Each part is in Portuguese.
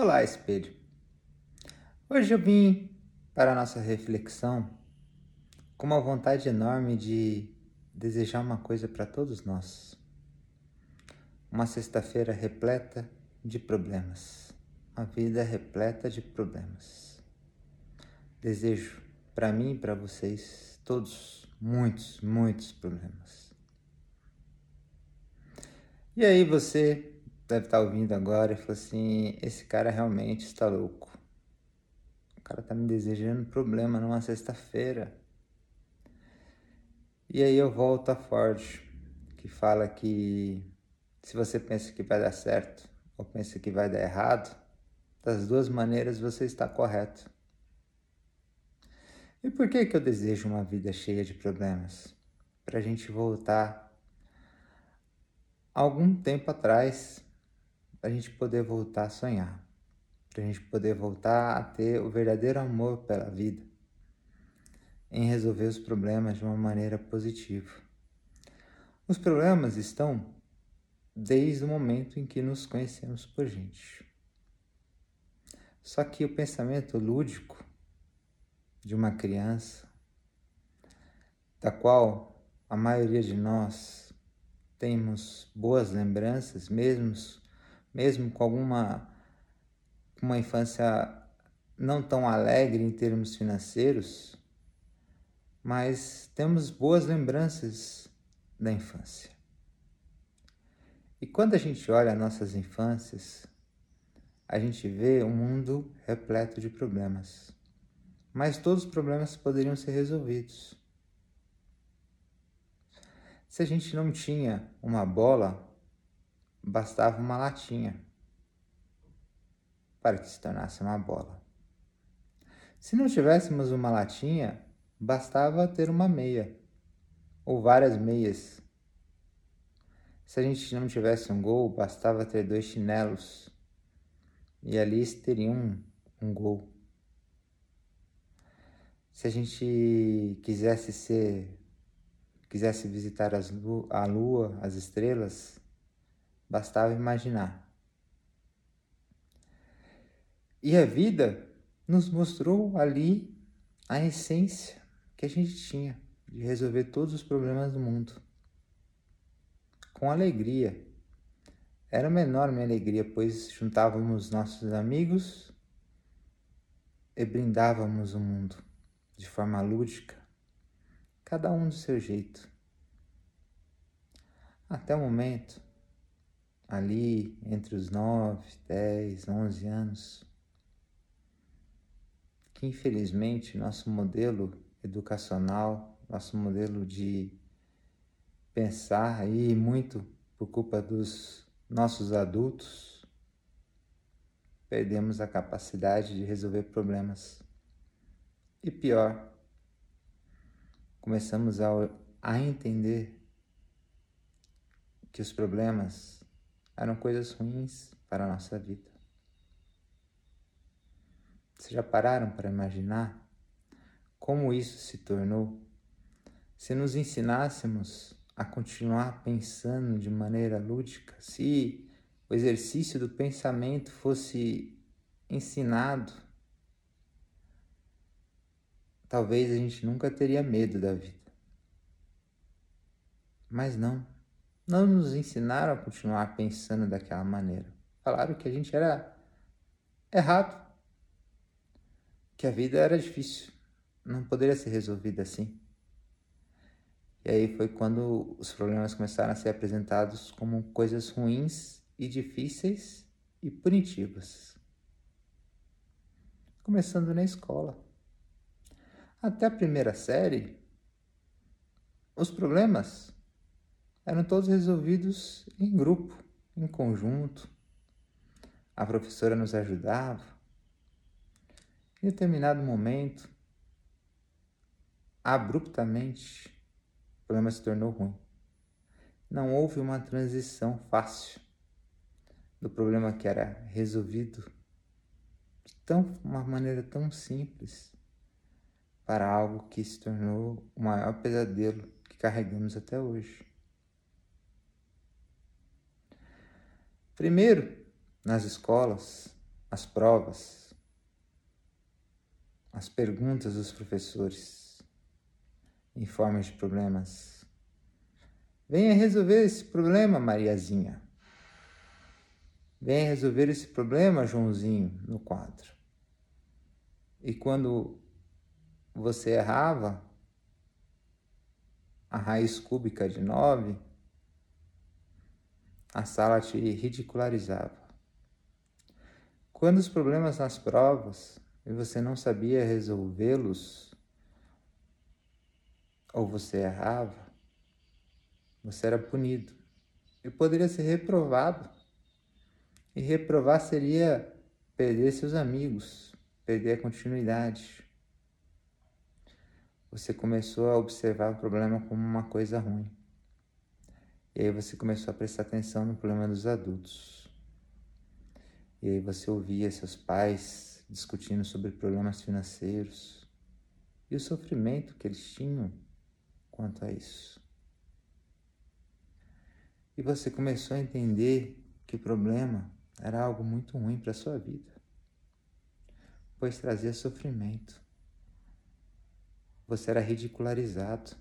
Olá, espelho. Hoje eu vim para a nossa reflexão com uma vontade enorme de desejar uma coisa para todos nós. Uma sexta-feira repleta de problemas. Uma vida repleta de problemas. Desejo para mim e para vocês todos muitos, muitos problemas. E aí você deve estar ouvindo agora e falou assim: esse cara realmente está louco. O cara está me desejando problema numa sexta-feira. E aí eu volto a Ford, que fala que se você pensa que vai dar certo ou pensa que vai dar errado, das duas maneiras você está correto. E por que, que eu desejo uma vida cheia de problemas? Para a gente voltar algum tempo atrás, para a gente poder voltar a sonhar, para a gente poder voltar a ter o verdadeiro amor pela vida, em resolver os problemas de uma maneira positiva. Os problemas estão desde o momento em que nos conhecemos por gente. Só que o pensamento lúdico de uma criança, da qual a maioria de nós temos boas lembranças, mesmo mesmo com alguma uma infância não tão alegre em termos financeiros, mas temos boas lembranças da infância. E quando a gente olha nossas infâncias, a gente vê um mundo repleto de problemas. Mas todos os problemas poderiam ser resolvidos. Se a gente não tinha uma bola bastava uma latinha para que se tornasse uma bola. Se não tivéssemos uma latinha, bastava ter uma meia ou várias meias. Se a gente não tivesse um gol, bastava ter dois chinelos e ali teria um, um gol. Se a gente quisesse ser, quisesse visitar as, a lua, as estrelas, bastava imaginar. E a vida nos mostrou ali a essência que a gente tinha de resolver todos os problemas do mundo. Com alegria. Era menor minha alegria, pois juntávamos nossos amigos e brindávamos o mundo de forma lúdica, cada um do seu jeito. Até o momento ali entre os 9, 10, 11 anos, que infelizmente nosso modelo educacional, nosso modelo de pensar aí muito por culpa dos nossos adultos, perdemos a capacidade de resolver problemas. E pior, começamos a, a entender que os problemas eram coisas ruins para a nossa vida. Vocês já pararam para imaginar como isso se tornou? Se nos ensinássemos a continuar pensando de maneira lúdica, se o exercício do pensamento fosse ensinado, talvez a gente nunca teria medo da vida. Mas não não nos ensinaram a continuar pensando daquela maneira. Falaram que a gente era errado, que a vida era difícil, não poderia ser resolvida assim. E aí foi quando os problemas começaram a ser apresentados como coisas ruins e difíceis e punitivas. Começando na escola. Até a primeira série, os problemas eram todos resolvidos em grupo, em conjunto. A professora nos ajudava. Em determinado momento, abruptamente, o problema se tornou ruim. Não houve uma transição fácil do problema que era resolvido de tão, uma maneira tão simples para algo que se tornou o maior pesadelo que carregamos até hoje. Primeiro, nas escolas, as provas, as perguntas dos professores em forma de problemas. Venha resolver esse problema, Mariazinha. Venha resolver esse problema, Joãozinho, no quadro. E quando você errava a raiz cúbica de 9, a sala te ridicularizava. Quando os problemas nas provas e você não sabia resolvê-los, ou você errava, você era punido e poderia ser reprovado. E reprovar seria perder seus amigos, perder a continuidade. Você começou a observar o problema como uma coisa ruim. E aí você começou a prestar atenção no problema dos adultos. E aí você ouvia seus pais discutindo sobre problemas financeiros e o sofrimento que eles tinham quanto a isso. E você começou a entender que o problema era algo muito ruim para a sua vida, pois trazia sofrimento. Você era ridicularizado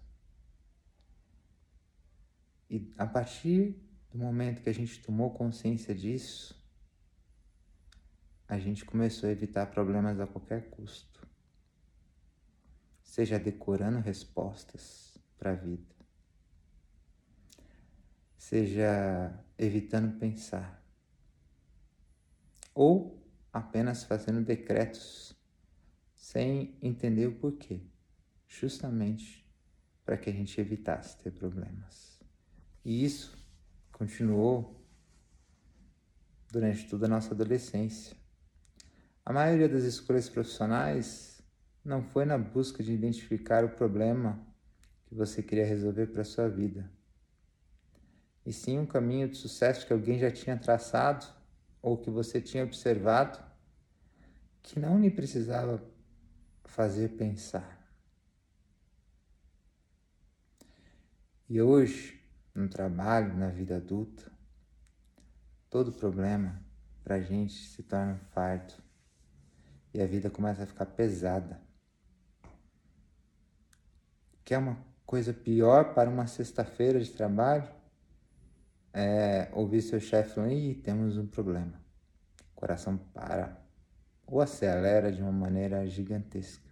e a partir do momento que a gente tomou consciência disso, a gente começou a evitar problemas a qualquer custo. Seja decorando respostas para a vida, seja evitando pensar, ou apenas fazendo decretos sem entender o porquê, justamente para que a gente evitasse ter problemas. E isso continuou durante toda a nossa adolescência. A maioria das escolhas profissionais não foi na busca de identificar o problema que você queria resolver para a sua vida, e sim um caminho de sucesso que alguém já tinha traçado ou que você tinha observado que não lhe precisava fazer pensar. E hoje, no trabalho, na vida adulta, todo problema para a gente se torna um fardo e a vida começa a ficar pesada. Quer uma coisa pior para uma sexta-feira de trabalho? É ouvir seu chefe falando, Ih, temos um problema. O coração para ou acelera de uma maneira gigantesca,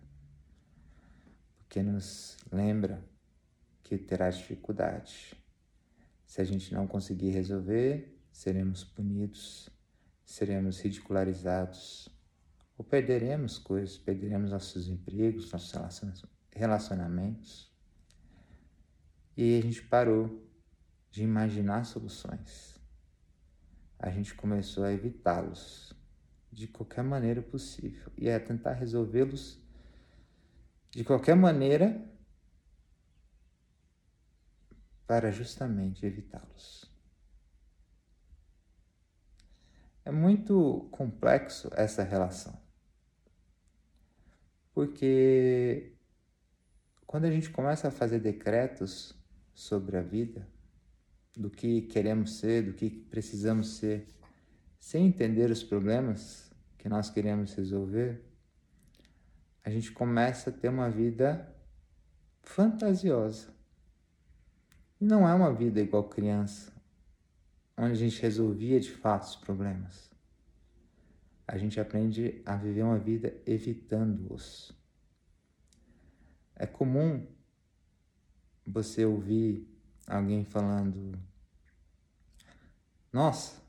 porque nos lembra que terá dificuldade se a gente não conseguir resolver, seremos punidos, seremos ridicularizados, ou perderemos coisas, perderemos nossos empregos, nossos relacionamentos. E a gente parou de imaginar soluções. A gente começou a evitá-los de qualquer maneira possível e a tentar resolvê-los de qualquer maneira para justamente evitá-los. É muito complexo essa relação, porque quando a gente começa a fazer decretos sobre a vida, do que queremos ser, do que precisamos ser, sem entender os problemas que nós queremos resolver, a gente começa a ter uma vida fantasiosa não é uma vida igual criança, onde a gente resolvia de fato os problemas. A gente aprende a viver uma vida evitando-os. É comum você ouvir alguém falando: Nossa,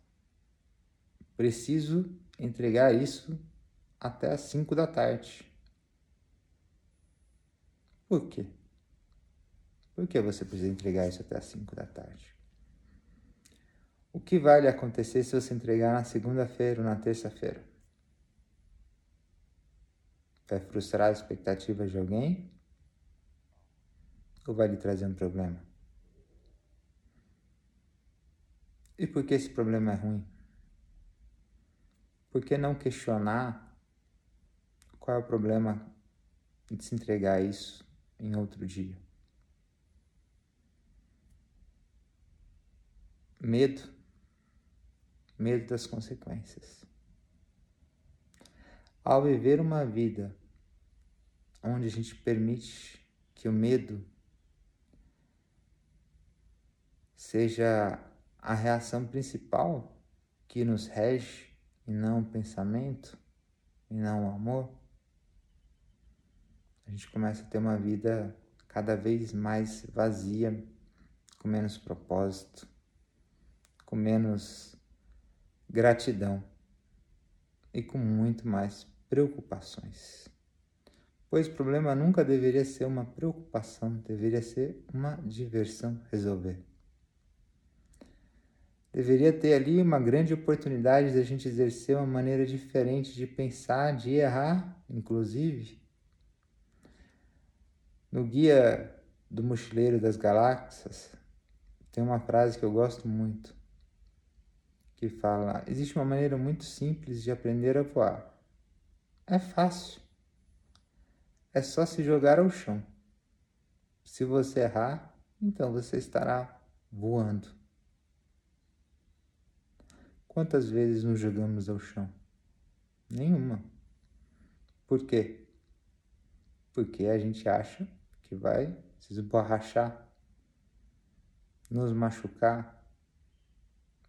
preciso entregar isso até as 5 da tarde. Por quê? Por que você precisa entregar isso até as 5 da tarde? O que vai lhe acontecer se você entregar na segunda-feira ou na terça-feira? Vai frustrar as expectativas de alguém? Ou vai lhe trazer um problema? E por que esse problema é ruim? Por que não questionar qual é o problema de se entregar isso em outro dia? Medo. Medo das consequências. ao viver uma vida onde a gente permite que o medo seja a reação principal que nos rege e não o pensamento e não o amor, a gente começa a ter uma vida cada vez mais vazia, com menos propósito, com menos gratidão e com muito mais preocupações. Pois o problema nunca deveria ser uma preocupação, deveria ser uma diversão resolver. Deveria ter ali uma grande oportunidade de a gente exercer uma maneira diferente de pensar, de errar, inclusive. No Guia do Mochileiro das Galáxias, tem uma frase que eu gosto muito, que fala: Existe uma maneira muito simples de aprender a voar. É fácil. É só se jogar ao chão. Se você errar, então você estará voando. Quantas vezes nos jogamos ao chão? Nenhuma. Por quê? Porque a gente acha que vai se esborrachar, nos machucar,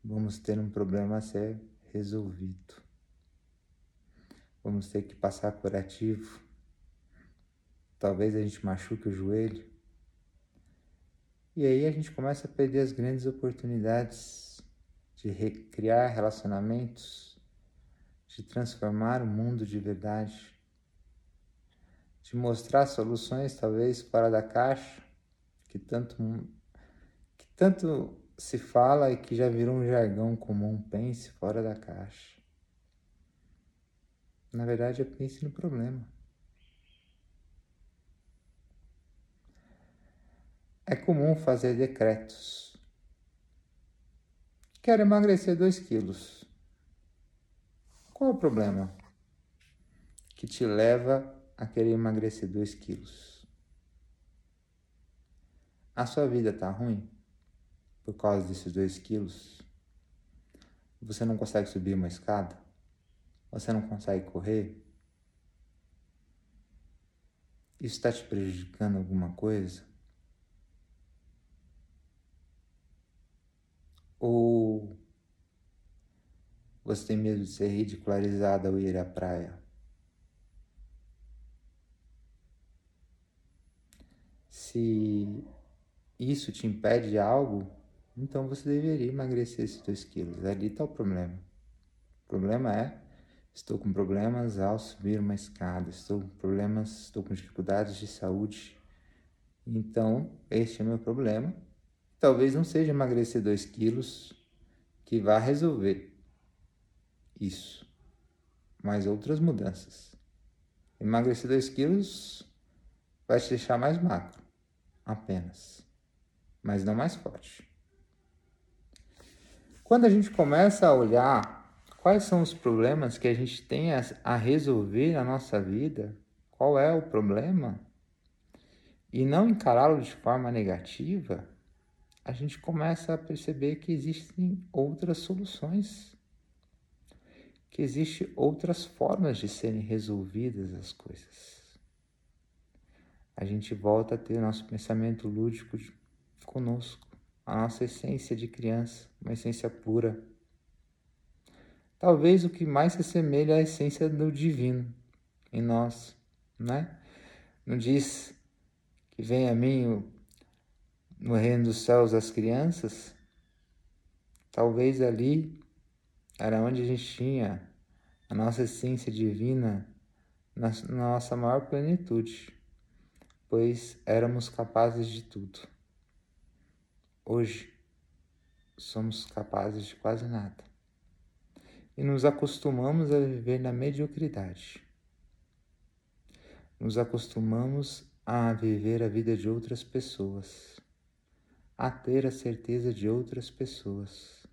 vamos ter um problema a ser resolvido. Vamos ter que passar curativo. Talvez a gente machuque o joelho. E aí a gente começa a perder as grandes oportunidades de recriar relacionamentos, de transformar o mundo de verdade, de mostrar soluções talvez fora da caixa, que tanto, que tanto se fala e que já virou um jargão comum, pense fora da caixa. Na verdade, é pense no problema. É comum fazer decretos Quero emagrecer 2 quilos. Qual é o problema que te leva a querer emagrecer 2 quilos? A sua vida tá ruim por causa desses 2 quilos? Você não consegue subir uma escada? Você não consegue correr? Isso está te prejudicando alguma coisa? Ou você tem medo de ser ridicularizado ao ir à praia? Se isso te impede de algo, então você deveria emagrecer esses 2 quilos. Ali está o problema. O problema é, estou com problemas ao subir uma escada, estou com problemas, estou com dificuldades de saúde. Então, este é o meu problema Talvez não seja emagrecer 2 quilos que vá resolver isso, mas outras mudanças. Emagrecer 2 quilos vai te deixar mais magro, apenas, mas não mais forte. Quando a gente começa a olhar quais são os problemas que a gente tem a resolver na nossa vida, qual é o problema, e não encará-lo de forma negativa, a gente começa a perceber que existem outras soluções, que existem outras formas de serem resolvidas as coisas. A gente volta a ter nosso pensamento lúdico conosco, a nossa essência de criança, uma essência pura. Talvez o que mais se assemelha à essência do divino em nós, né? Não diz que vem a mim o no reino dos céus as crianças, talvez ali era onde a gente tinha a nossa essência divina na nossa maior plenitude, pois éramos capazes de tudo. Hoje somos capazes de quase nada e nos acostumamos a viver na mediocridade. Nos acostumamos a viver a vida de outras pessoas a ter a certeza de outras pessoas.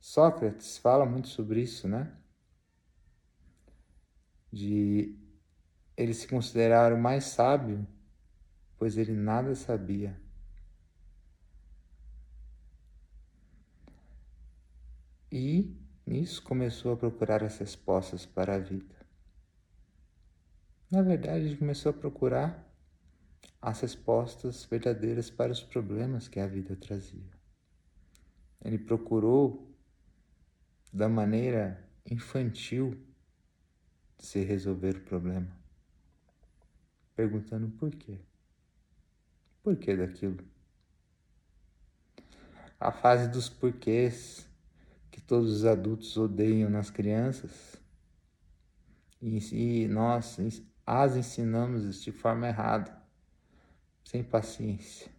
Sócrates fala muito sobre isso, né? De ele se considerar o mais sábio, pois ele nada sabia. E Nisso começou a procurar as respostas para a vida. Na verdade, ele começou a procurar as respostas verdadeiras para os problemas que a vida trazia. Ele procurou, da maneira infantil, se resolver o problema, perguntando por quê. Por que daquilo? A fase dos porquês que todos os adultos odeiam nas crianças e, nós as ensinamos de forma errada, sem paciência.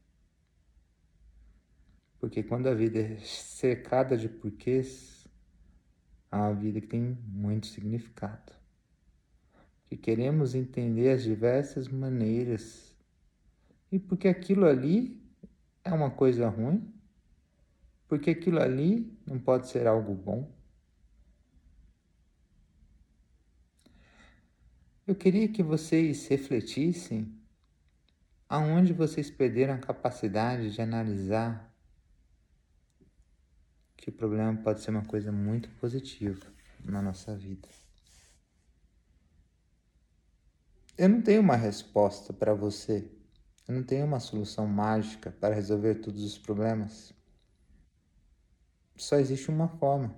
Porque quando a vida é cercada de porquês, é uma vida que tem muito significado. Que queremos entender as diversas maneiras. E porque aquilo ali é uma coisa ruim, porque aquilo ali não pode ser algo bom. Eu queria que vocês refletissem aonde vocês perderam a capacidade de analisar que o problema pode ser uma coisa muito positiva na nossa vida. Eu não tenho uma resposta para você. Eu não tenho uma solução mágica para resolver todos os problemas. Só existe uma forma: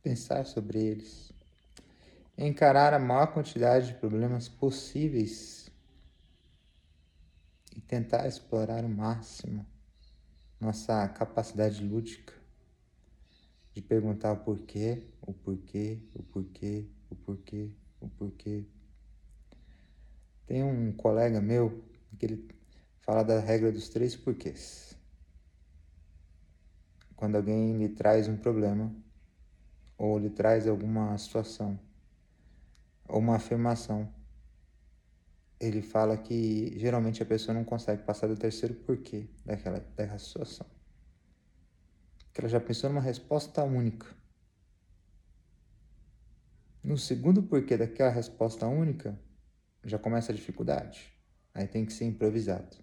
pensar sobre eles, encarar a maior quantidade de problemas possíveis. E tentar explorar o máximo nossa capacidade lúdica. De perguntar o porquê, o porquê, o porquê, o porquê, o porquê. Tem um colega meu que ele fala da regra dos três porquês quando alguém lhe traz um problema ou lhe traz alguma situação ou uma afirmação, ele fala que geralmente a pessoa não consegue passar do terceiro porquê daquela, daquela situação. Que ela já pensou numa resposta única. No segundo porquê daquela resposta única, já começa a dificuldade. Aí tem que ser improvisado.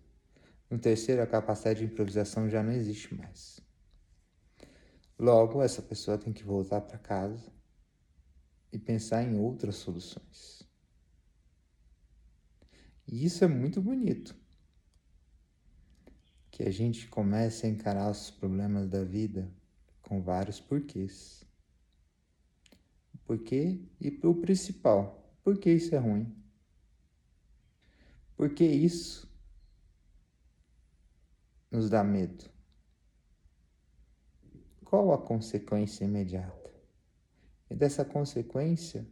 No terceiro, a capacidade de improvisação já não existe mais. Logo, essa pessoa tem que voltar para casa e pensar em outras soluções. E isso é muito bonito. Que a gente comece a encarar os problemas da vida com vários porquês. Porquê e o principal, por que isso é ruim? Por que isso nos dá medo? qual a consequência imediata? E dessa consequência,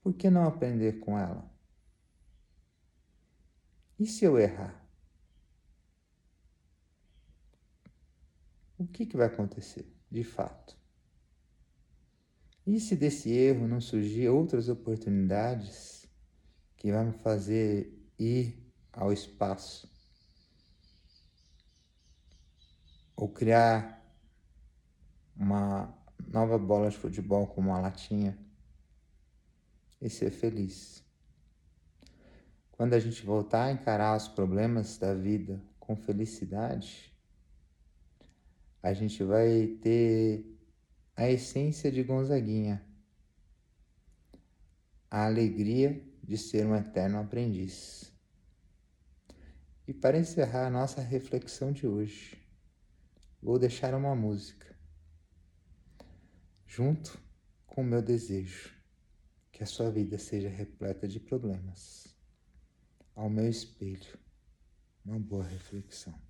por que não aprender com ela? E se eu errar? O que, que vai acontecer de fato? E se desse erro não surgir outras oportunidades que vão me fazer ir ao espaço? Ou criar uma nova bola de futebol com uma latinha e ser feliz. Quando a gente voltar a encarar os problemas da vida com felicidade, a gente vai ter a essência de Gonzaguinha, a alegria de ser um eterno aprendiz. E para encerrar a nossa reflexão de hoje, vou deixar uma música junto com o meu desejo que a sua vida seja repleta de problemas. Ao meu espelho, uma boa reflexão.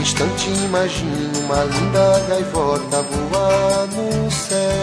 um instante imagino uma linda gaivota voar no céu.